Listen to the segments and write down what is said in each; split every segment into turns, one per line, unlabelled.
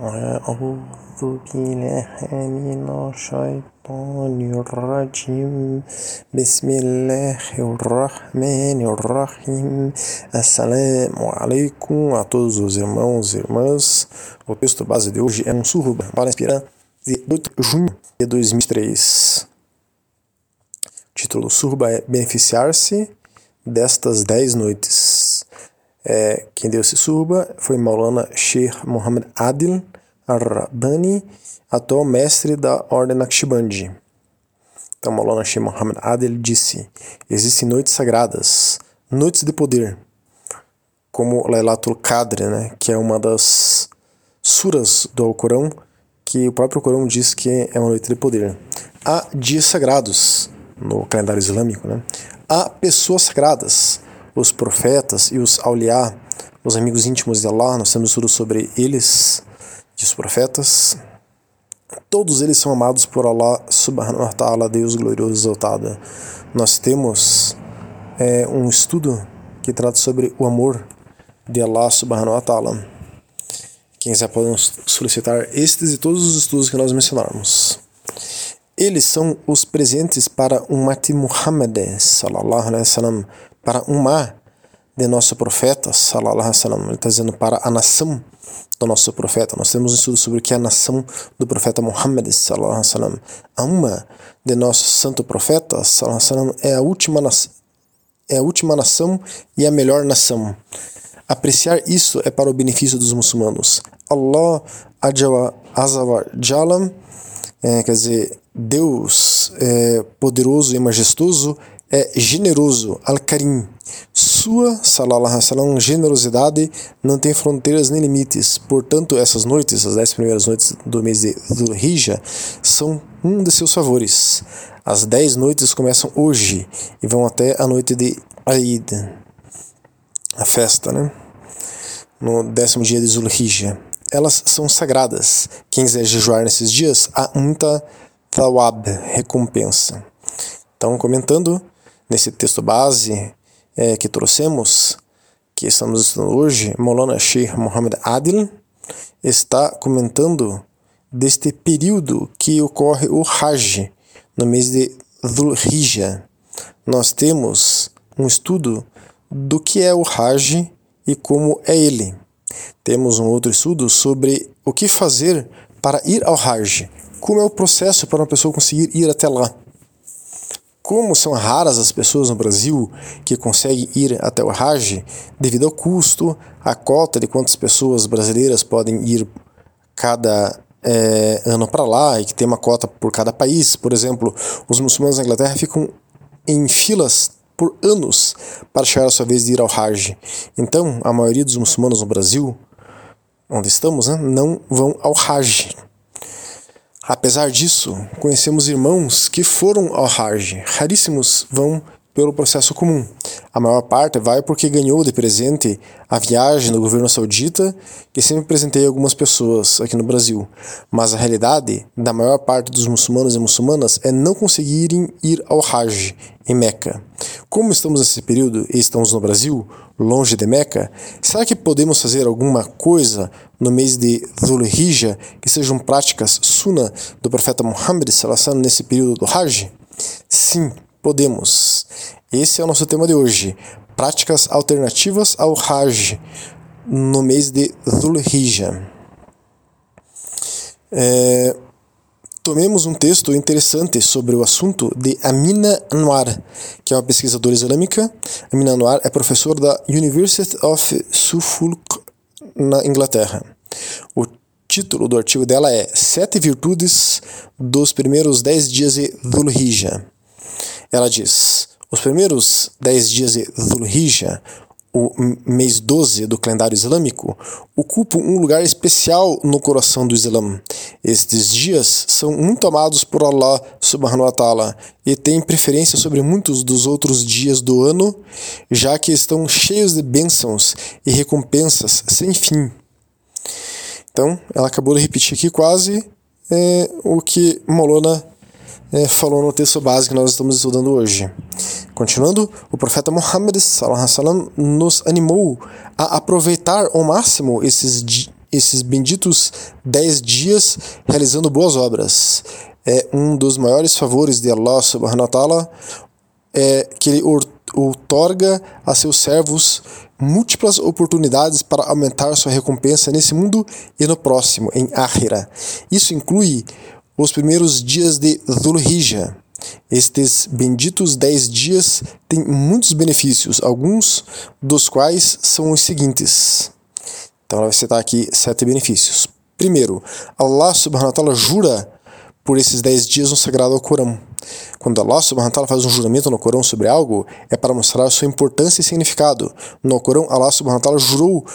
أعوذ بالله من الشيطان الرجيم بسم الله الرحمن الرحيم Assalamu alaikum a todos os irmãos e irmãs. O texto base de hoje é um surba para inspirar de 8 de junho de 2003. O título surba é Beneficiar-se destas 10 noites. É, quem deu esse surba foi Maulana Sheikh Muhammad Adil Ar-Rabbani, atual mestre da Ordem Naqshbandi. Então, Maulana Sheikh Muhammad Adil disse: Existem noites sagradas, noites de poder, como Lailatul Qadr, né, que é uma das suras do Alcorão, que o próprio Corão diz que é uma noite de poder. Há dias sagrados no calendário islâmico, né? Há pessoas sagradas, os profetas e os auliá, os amigos íntimos de Allah, nós temos tudo sobre eles, e os profetas. Todos eles são amados por Allah subhanahu wa ta'ala, Deus glorioso exaltado. Nós temos é, um estudo que trata sobre o amor de Allah subhanahu wa ta'ala. Quem quiser podemos solicitar estes e todos os estudos que nós mencionarmos. Eles são os presentes para um Mati Muhammad sallallahu alaihi wasallam, para um mar de nosso profeta, sallallahu alaihi wasallam. Ele está dizendo para a nação do nosso profeta. Nós temos um estudo sobre o que é a nação do profeta Muhammad, sallallahu alaihi wasallam. A uma de nosso santo profeta, sallallahu alaihi wasallam, é a última é a última nação e a melhor nação. Apreciar isso é para o benefício dos muçulmanos. Allah Azza Jalam, é, quer dizer, Deus é, poderoso e majestoso, é generoso, Al-Karim. Sua, salallahu alaihi generosidade não tem fronteiras nem limites. Portanto, essas noites, as dez primeiras noites do mês de Dhul-Hijjah, são um de seus favores. As dez noites começam hoje e vão até a noite de Eid, a festa, né? No décimo dia de Dhul-Hijjah. Elas são sagradas. Quem quiser jejuar nesses dias, há muita thawab, recompensa. Então, comentando, nesse texto base é, que trouxemos, que estamos estudando hoje, Maulana Sheikh Muhammad Adil está comentando deste período que ocorre o Hajj, no mês de Dhul Hijjah. Nós temos um estudo do que é o Hajj e como é ele. Temos um outro estudo sobre o que fazer para ir ao Hajj, como é o processo para uma pessoa conseguir ir até lá. Como são raras as pessoas no Brasil que conseguem ir até o Hajj devido ao custo, a cota de quantas pessoas brasileiras podem ir cada é, ano para lá e que tem uma cota por cada país. Por exemplo, os muçulmanos na Inglaterra ficam em filas por anos para chegar a sua vez de ir ao Hajj. Então, a maioria dos muçulmanos no Brasil, onde estamos, né, não vão ao Hajj. Apesar disso, conhecemos irmãos que foram ao Hajj. Raríssimos vão pelo processo comum. A maior parte vai porque ganhou de presente a viagem do governo saudita, que sempre presenteia algumas pessoas aqui no Brasil. Mas a realidade da maior parte dos muçulmanos e muçulmanas é não conseguirem ir ao Hajj, em Meca. Como estamos nesse período e estamos no Brasil, longe de Meca, será que podemos fazer alguma coisa no mês de Dhul Hijjah que sejam práticas sunnah do profeta Muhammad sallallahu nesse período do Hajj? Sim, podemos. Esse é o nosso tema de hoje. Práticas alternativas ao Hajj no mês de Dhul Hijjah. É, tomemos um texto interessante sobre o assunto de Amina Anwar, que é uma pesquisadora islâmica. Amina Anwar é professora da University of Suffolk, na Inglaterra. O título do artigo dela é Sete Virtudes dos Primeiros Dez Dias de Dhul Hijjah. Ela diz: Os primeiros dez dias de Dhul Hijjah, o mês 12 do calendário islâmico, ocupam um lugar especial no coração do Islã. Estes dias são muito amados por Allah subhanahu wa ta'ala e têm preferência sobre muitos dos outros dias do ano, já que estão cheios de bênçãos e recompensas sem fim. Então, ela acabou de repetir aqui quase é, o que Molona é, falou no texto básico que nós estamos estudando hoje. Continuando, o profeta Muhammad sallam, nos animou a aproveitar ao máximo esses, esses benditos dez dias realizando boas obras. É um dos maiores favores de Allah subhanahu wa ta'ala é que ele outorga a seus servos múltiplas oportunidades para aumentar sua recompensa nesse mundo e no próximo, em Akhira. Isso inclui os primeiros dias de Dhul Hijjah. Estes benditos dez dias têm muitos benefícios, alguns dos quais são os seguintes. Então ela vai citar aqui sete benefícios. Primeiro, Allah subhanahu wa ta'ala jura por esses dez dias no sagrado Alcorão. Quando Allah subhanahu wa ta'ala faz um juramento no Corão sobre algo, é para mostrar sua importância e significado. No Corão, Allah subhanahu wa ta'ala jurou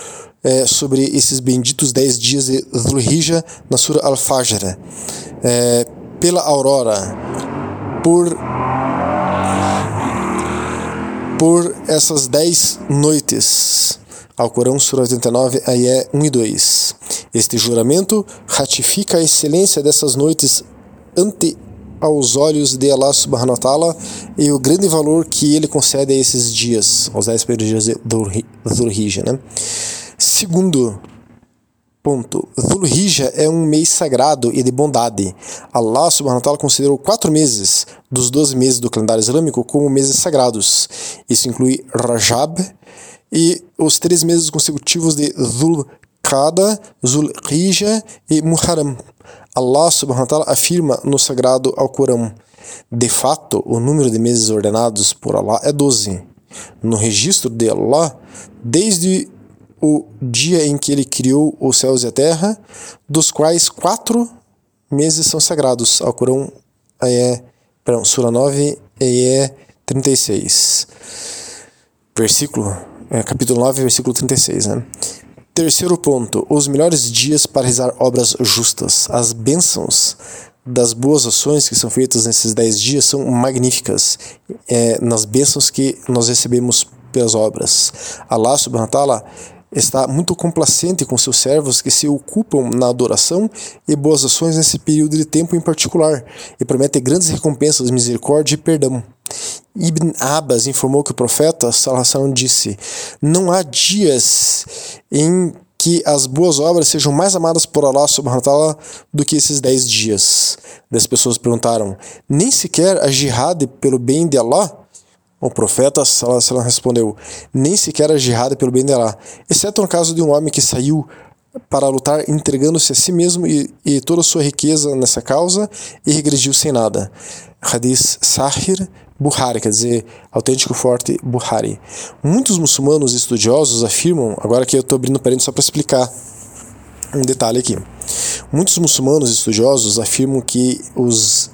é, sobre esses benditos dez dias de Dhul Hijjah na Sura Al-Fajr. É, pela aurora, por por essas dez noites. Alcorão, Sura 89, Ayé 1 e 2. Este juramento ratifica a excelência dessas noites ante aos olhos de Allah subhanahu wa ta'ala e o grande valor que ele concede a esses dias, aos 10 primeiros dias Dhul Hijjah. Né? Segundo ponto, Dhul Hijjah é um mês sagrado e de bondade. Allah subhanahu wa ta'ala considerou quatro meses dos 12 meses do calendário islâmico como meses sagrados. Isso inclui Rajab e os três meses consecutivos de Dhul Qada, Dhul Hijjah e Muharram. Allah subhanahu wa ta'ala afirma no sagrado Alcorão: De fato, o número de meses ordenados por Allah é 12. No registro de Allah, desde o dia em que ele criou os céus e a terra, dos quais quatro meses são sagrados. Alcorão, é, perdão, Sura 9, é 36. Versículo, é, capítulo 9, versículo 36, né? Terceiro ponto: os melhores dias para realizar obras justas. As bênçãos das boas ações que são feitas nesses dez dias são magníficas é, nas bênçãos que nós recebemos pelas obras. Allah subhanahu wa ta'ala está muito complacente com seus servos que se ocupam na adoração e boas ações nesse período de tempo em particular e promete grandes recompensas, misericórdia e perdão. Ibn Abbas informou que o profeta Sallallahu disse: Não há dias em que as boas obras sejam mais amadas por Allah subhanahu wa ta'ala do que esses dez dias. As pessoas perguntaram: Nem sequer a jihad pelo bem de Allah? O profeta Sallallahu respondeu: Nem sequer a pelo bem de Allah, exceto no caso de um homem que saiu para lutar entregando-se a si mesmo e, e toda a sua riqueza nessa causa e regrediu sem nada. Hadith Sahir Buhari, quer dizer, autêntico forte Buhari. Muitos muçulmanos estudiosos afirmam, agora que eu estou abrindo parênteses só para explicar um detalhe aqui. Muitos muçulmanos estudiosos afirmam que os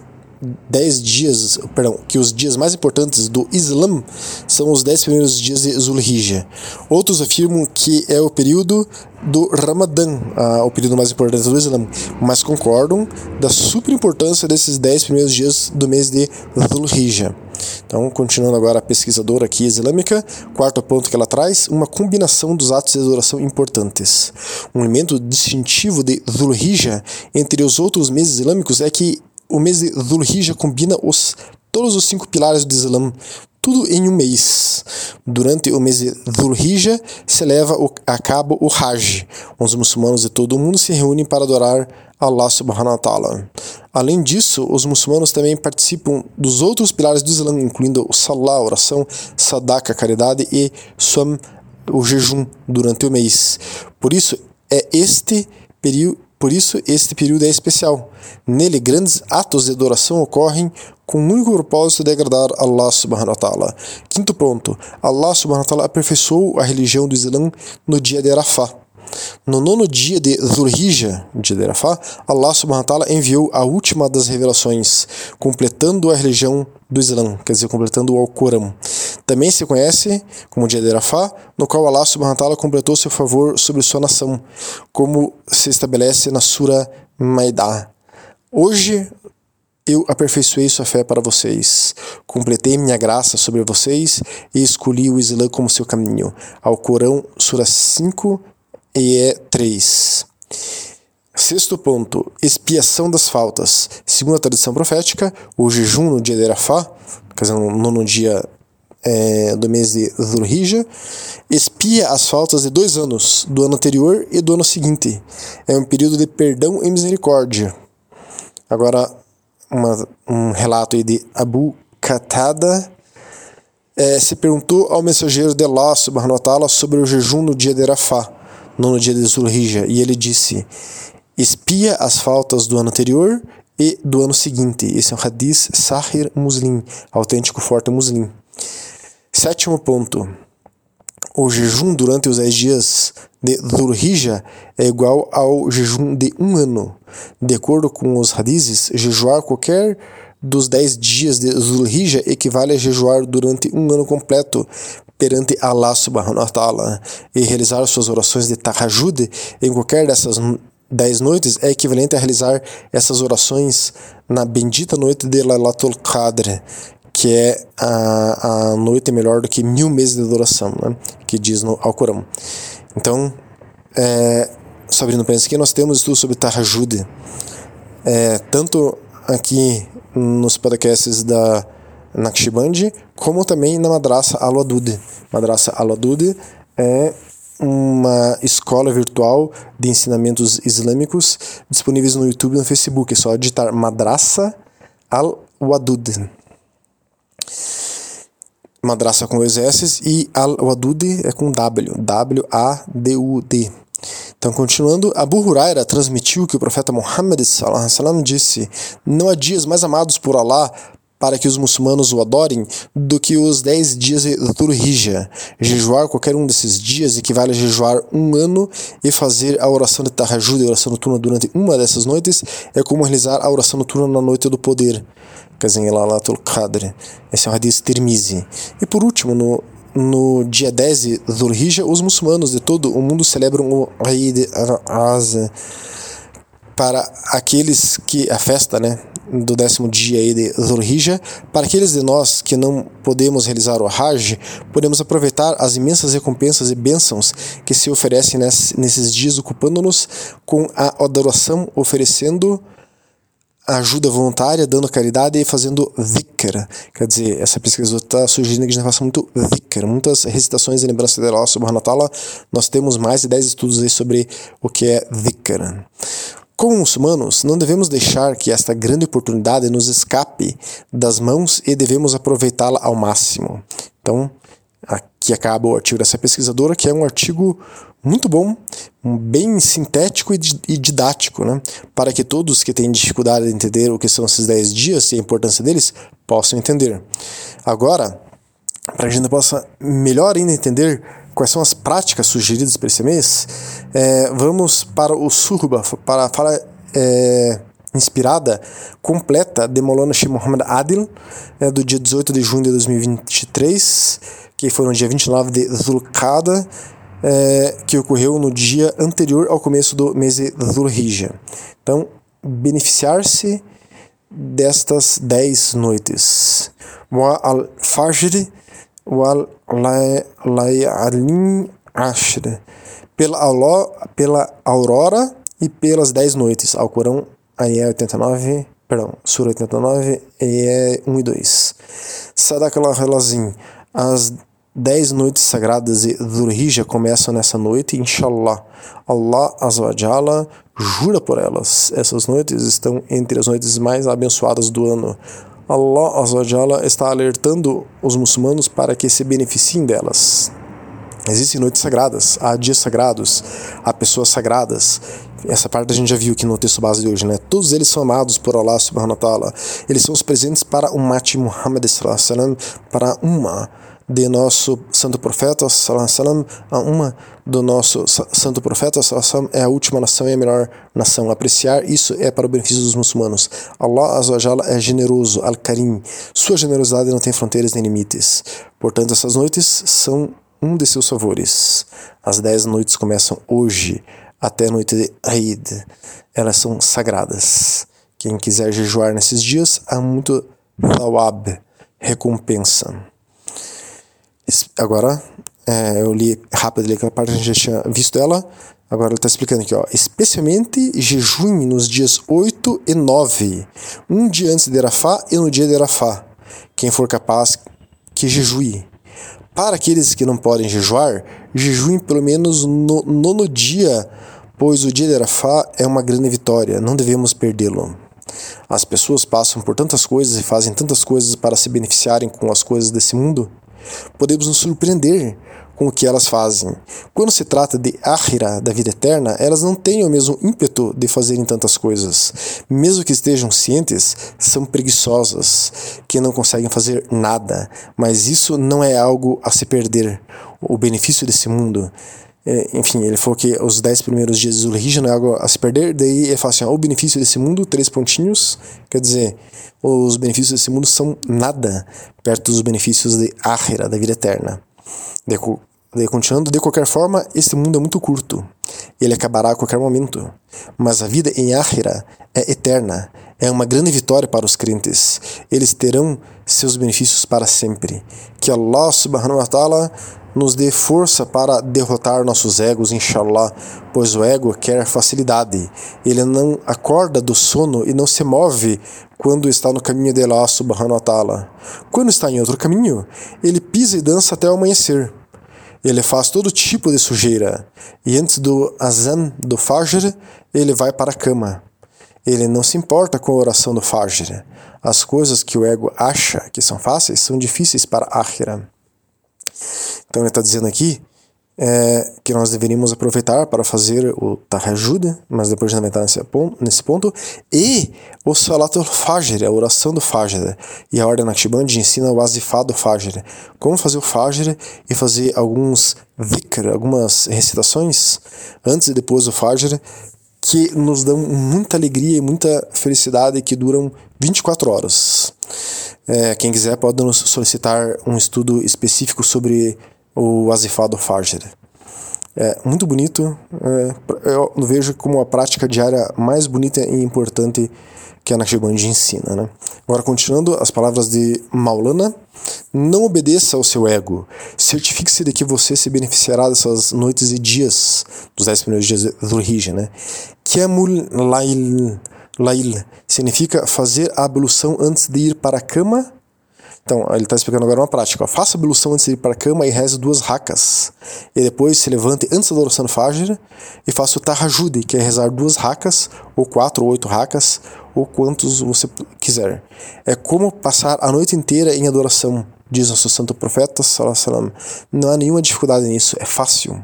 dez dias, perdão, que os dias mais importantes do Islã são os dez primeiros dias de Zulhijjah. Outros afirmam que é o período do Ramadã, ah, o período mais importante do Islã, mas concordam da super importância desses dez primeiros dias do mês de Zulhijjah. Então, continuando agora a pesquisadora aqui islâmica, quarto ponto que ela traz, uma combinação dos atos de adoração importantes. Um elemento distintivo de Zulhijjah entre os outros meses islâmicos é que o mês de Dhul Hijjah combina os, todos os cinco pilares do Islã, tudo em um mês. Durante o mês de Dhul Hijjah se leva a cabo o Hajj, onde os muçulmanos de todo o mundo se reúnem para adorar Allah subhanahu wa ta'ala. Além disso, os muçulmanos também participam dos outros pilares do Islã, incluindo o Salah, oração, Sadaka, caridade e Som, o jejum durante o mês. Por isso, é este período por isso, este período é especial. Nele, grandes atos de adoração ocorrem com o único propósito de agradar Allah subhanahu wa ta'ala. Quinto ponto. Allah subhanahu wa ta'ala aperfeiçoou a religião do Islã no dia de Arafah. No nono dia de Dhul-Hijjah, dia de Arafah, Allah subhanahu wa ta'ala enviou a última das revelações, completando a religião do Islã, quer dizer, completando o Alcorão. Também se conhece como dia de Arafah, no qual Allah subhanahu wa ta'ala completou seu favor sobre sua nação, como se estabelece na Sura Maidah. Hoje eu aperfeiçoei sua fé para vocês, completei minha graça sobre vocês e escolhi o Islã como seu caminho. Alcorão, Sura 5 e é 3. Sexto ponto, expiação das faltas. Segundo a tradição profética, o jejum no dia de Arafá, quer dizer, no nono dia é, do mês de Dhul-Hijjah, expia as faltas de dois anos, do ano anterior e do ano seguinte. É um período de perdão e misericórdia. Agora, uma, um relato aí de Abu Qatada é, se perguntou ao mensageiro de Allah sobre o jejum no dia de Arafá, no dia de Zulhijjah, e ele disse, espia as faltas do ano anterior e do ano seguinte. Esse é um hadith Sahir Muslim, autêntico forte muslim. Sétimo ponto. O jejum durante os 10 dias de Dhul-Hijjah é igual ao jejum de um ano. De acordo com os hadizes, jejuar qualquer dos 10 dias de Dhul-Hijjah equivale a jejuar durante um ano completo perante Allah subhanahu wa ta'ala e realizar suas orações de tahajjud em qualquer dessas 10 noites é equivalente a realizar essas orações na bendita noite de Lailatul Qadr, que é a, a noite melhor do que mil meses de adoração, né? que diz no Alcorão. Então, é, Sabrina, pensa que nós temos estudo sobre Tahajjud, é, tanto aqui nos podcasts da Naqshband, como também na Madraça Al-Wadud. Madraça Al-Wadud é uma escola virtual de ensinamentos islâmicos disponíveis no YouTube e no Facebook. É só digitar Madraça Al-Wadud. Madraça com dois S e Al-Wadud é com W, W-A-D-U-D. Então, continuando, Abu Huraira transmitiu que o profeta Muhammad sallam, disse: Não há dias mais amados por Allah para que os muçulmanos o adorem do que os 10 dias de Dhul-Hijjah. Jejuar qualquer um desses dias equivale a jejuar um ano e fazer a oração de Tahajjud a oração noturna durante uma dessas noites é como realizar a oração noturna na noite do poder Lalatul Qadr. Esse é um hadith Tirmizi. E por último, no, no dia 10 de Dhul-Hijjah, os muçulmanos de todo o mundo celebram o Eid al-Azha para aqueles que a festa, né, do décimo dia aí de Dhul-Hijjah, para aqueles de nós que não podemos realizar o Hajj, podemos aproveitar as imensas recompensas e bênçãos que se oferecem nesses dias, ocupando-nos com a adoração, oferecendo ajuda voluntária, dando caridade e fazendo dhikr. Quer dizer, essa pesquisa está sugerindo que a gente faça muito dhikr, muitas recitações e lembranças de Allah subhanahu wa. Nós temos mais de 10 estudos aí sobre o que é dhikr. Como muçulmanos, não devemos deixar que esta grande oportunidade nos escape das mãos e devemos aproveitá-la ao máximo. Então, aqui acaba o artigo dessa pesquisadora, que é um artigo muito bom, bem sintético e didático, né? para que todos que têm dificuldade de entender o que são esses 10 dias e a importância deles possam entender. Agora, para que a gente possa melhor ainda entender quais são as práticas sugeridas para esse mês, é, vamos para o Surba, para a fala é, inspirada, completa, de Molana Sheikh Muhammad Adil, é, do dia 18 de junho de 2023, que foi no dia 29 de Zulqada, é, que ocorreu no dia anterior ao começo do mês de Zulhijjah. Então, beneficiar-se destas 10 noites. Wa al-Fajr wal-Layalin Ashr. Pela, aurora e pelas 10 noites. Alcorão, aí é 89, perdão, Sura 89, aí é 1 e 2. Sadakallah Relazim. As Dez noites sagradas de Dhul-Hijjah começam nessa noite, inshallah. Allah Azawajala jura por elas. Essas noites estão entre as noites mais abençoadas do ano. Allah Azawajala está alertando os muçulmanos para que se beneficiem delas. Existem noites sagradas, há dias sagrados, há pessoas sagradas. Essa parte a gente já viu aqui no texto base de hoje, né? Todos eles são amados por Allah subhanahu wa ta'ala. Eles são os presentes para o Mati Muhammad para uma de nosso santo profeta a uma do nosso santo profeta é a última nação e a melhor nação. Apreciar isso é para o benefício dos muçulmanos. Allah azawajal é generoso, al-karim. Sua generosidade não tem fronteiras nem limites. Portanto, essas noites são um de seus favores. As dez noites começam hoje até a noite de Eid. Elas são sagradas. Quem quiser jejuar nesses dias, há muito thawab, recompensa. Agora, é, eu li rápido ali aquela parte, a gente já tinha visto ela. Agora ele está explicando aqui, ó. Especialmente jejum nos dias 8 e 9, um dia antes de Arafá e no dia de Arafá. Quem for capaz, que jejue. Para aqueles que não podem jejuar, jejuem pelo menos no nono dia, pois o dia de Arafá é uma grande vitória, não devemos perdê-lo. As pessoas passam por tantas coisas e fazem tantas coisas para se beneficiarem com as coisas desse mundo. Podemos nos surpreender com o que elas fazem. Quando se trata de Ahira, da vida eterna, elas não têm o mesmo ímpeto de fazerem tantas coisas. Mesmo que estejam cientes, são preguiçosas, que não conseguem fazer nada. Mas isso não é algo a se perder. O benefício desse mundo enfim, ele falou que os 10 primeiros dias de Zulhijja não é algo a se perder, daí ele fala assim, ó, o benefício desse mundo, três pontinhos, quer dizer, os benefícios desse mundo são nada perto dos benefícios de Ahira, da vida eterna. Daí, daí continuando, de qualquer forma, este mundo é muito curto, ele acabará a qualquer momento, mas a vida em Ahira é eterna, é uma grande vitória para os crentes, eles terão seus benefícios para sempre. Que Allah subhanahu wa ta'ala nos dê força para derrotar nossos egos, inshallah, pois o ego quer facilidade. Ele não acorda do sono e não se move quando está no caminho de Allah subhanahu wa ta'ala. Quando está em outro caminho, ele pisa e dança até o amanhecer. Ele faz todo tipo de sujeira, e antes do azan do fajr, ele vai para a cama. Ele não se importa com a oração do fajr. As coisas que o ego acha que são fáceis são difíceis para akhira. Então ele está dizendo aqui é, que nós deveríamos aproveitar para fazer o tahajjud, mas depois de entrar nesse ponto, nesse ponto, e o salatul fajr, a oração do fajr. E a ordem Naqshband ensina o azifá do fajr, como fazer o fajr e fazer alguns dhikr, algumas recitações antes e depois do fajr, que nos dão muita alegria e muita felicidade que duram 24 horas. É, quem quiser pode nos solicitar um estudo específico sobre o Azifado Fajr. É muito bonito, é, eu vejo como a prática diária mais bonita e importante que a Naqshband ensina. Né? Agora, continuando as palavras de Maulana, não obedeça ao seu ego. Certifique-se de que você se beneficiará dessas noites e dias, dos 10 primeiros dias do Hijja. Né? Kiamul Lail Lail significa fazer a ablução antes de ir para a cama. Então, ele está explicando agora uma prática. Faça a ablução antes de ir para a cama e reze duas racas. E depois se levante antes da oração do Fajr e faça o Tahajud, que é rezar duas racas, ou quatro ou oito racas, ou quantos você quiser. É como passar a noite inteira em adoração, diz nosso santo profeta. Não há nenhuma dificuldade nisso, é fácil.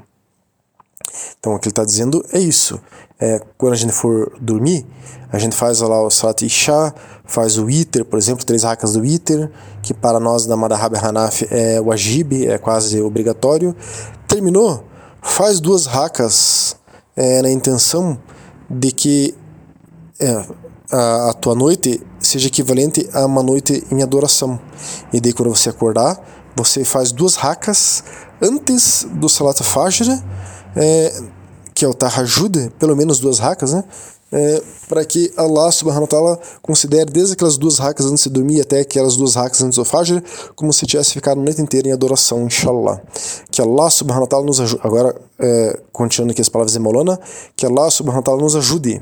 Então, o que ele está dizendo é isso. É, quando a gente for dormir, a gente faz lá o Salat Isha, faz o Iter, por exemplo, três racas do Iter, que para nós da Madhab Hanaf é o Ajib, é quase obrigatório. Terminou, faz duas racas é, na intenção de que é, a, a, tua noite seja equivalente a uma noite em adoração. E daí quando você acordar, você faz duas racas antes do Salat Fajr, é, que é o Tahajjud, pelo menos duas racas, né? É, para que Allah subhanahu wa ta'ala considere desde aquelas duas racas antes de dormir até aquelas duas racas antes do Fajr, como se tivesse ficado a noite inteira em adoração, inshallah. Que Allah subhanahu wa ta'ala nos ajude, agora é, continuando aqui as palavras de Molana, que Allah subhanahu wa ta'ala nos ajude,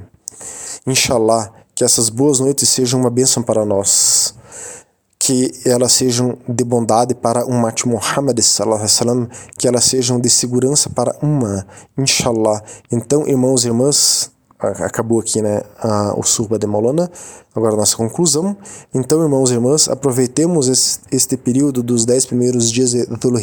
inshallah, que essas boas noites sejam uma bênção para nós que elas sejam de bondade para Ummat Muhammad sallam, que elas sejam de segurança para uma, inshallah. Então, irmãos e irmãs, acabou aqui né, a, o Surba de Maulana, agora a nossa conclusão. Então, irmãos e irmãs, aproveitemos esse, este período dos dez primeiros dias de Dhul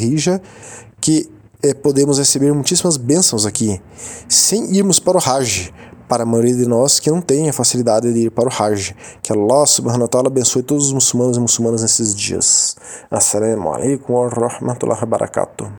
que é, podemos receber muitíssimas bênçãos aqui, sem irmos para o Hajj, para a maioria de nós que não tem a facilidade de ir para o Hajj. Que Allah subhanahu wa ta'ala abençoe todos os muçulmanos e muçulmanas nesses dias. Assalamu alaikum wa rahmatullahi wa barakatuh.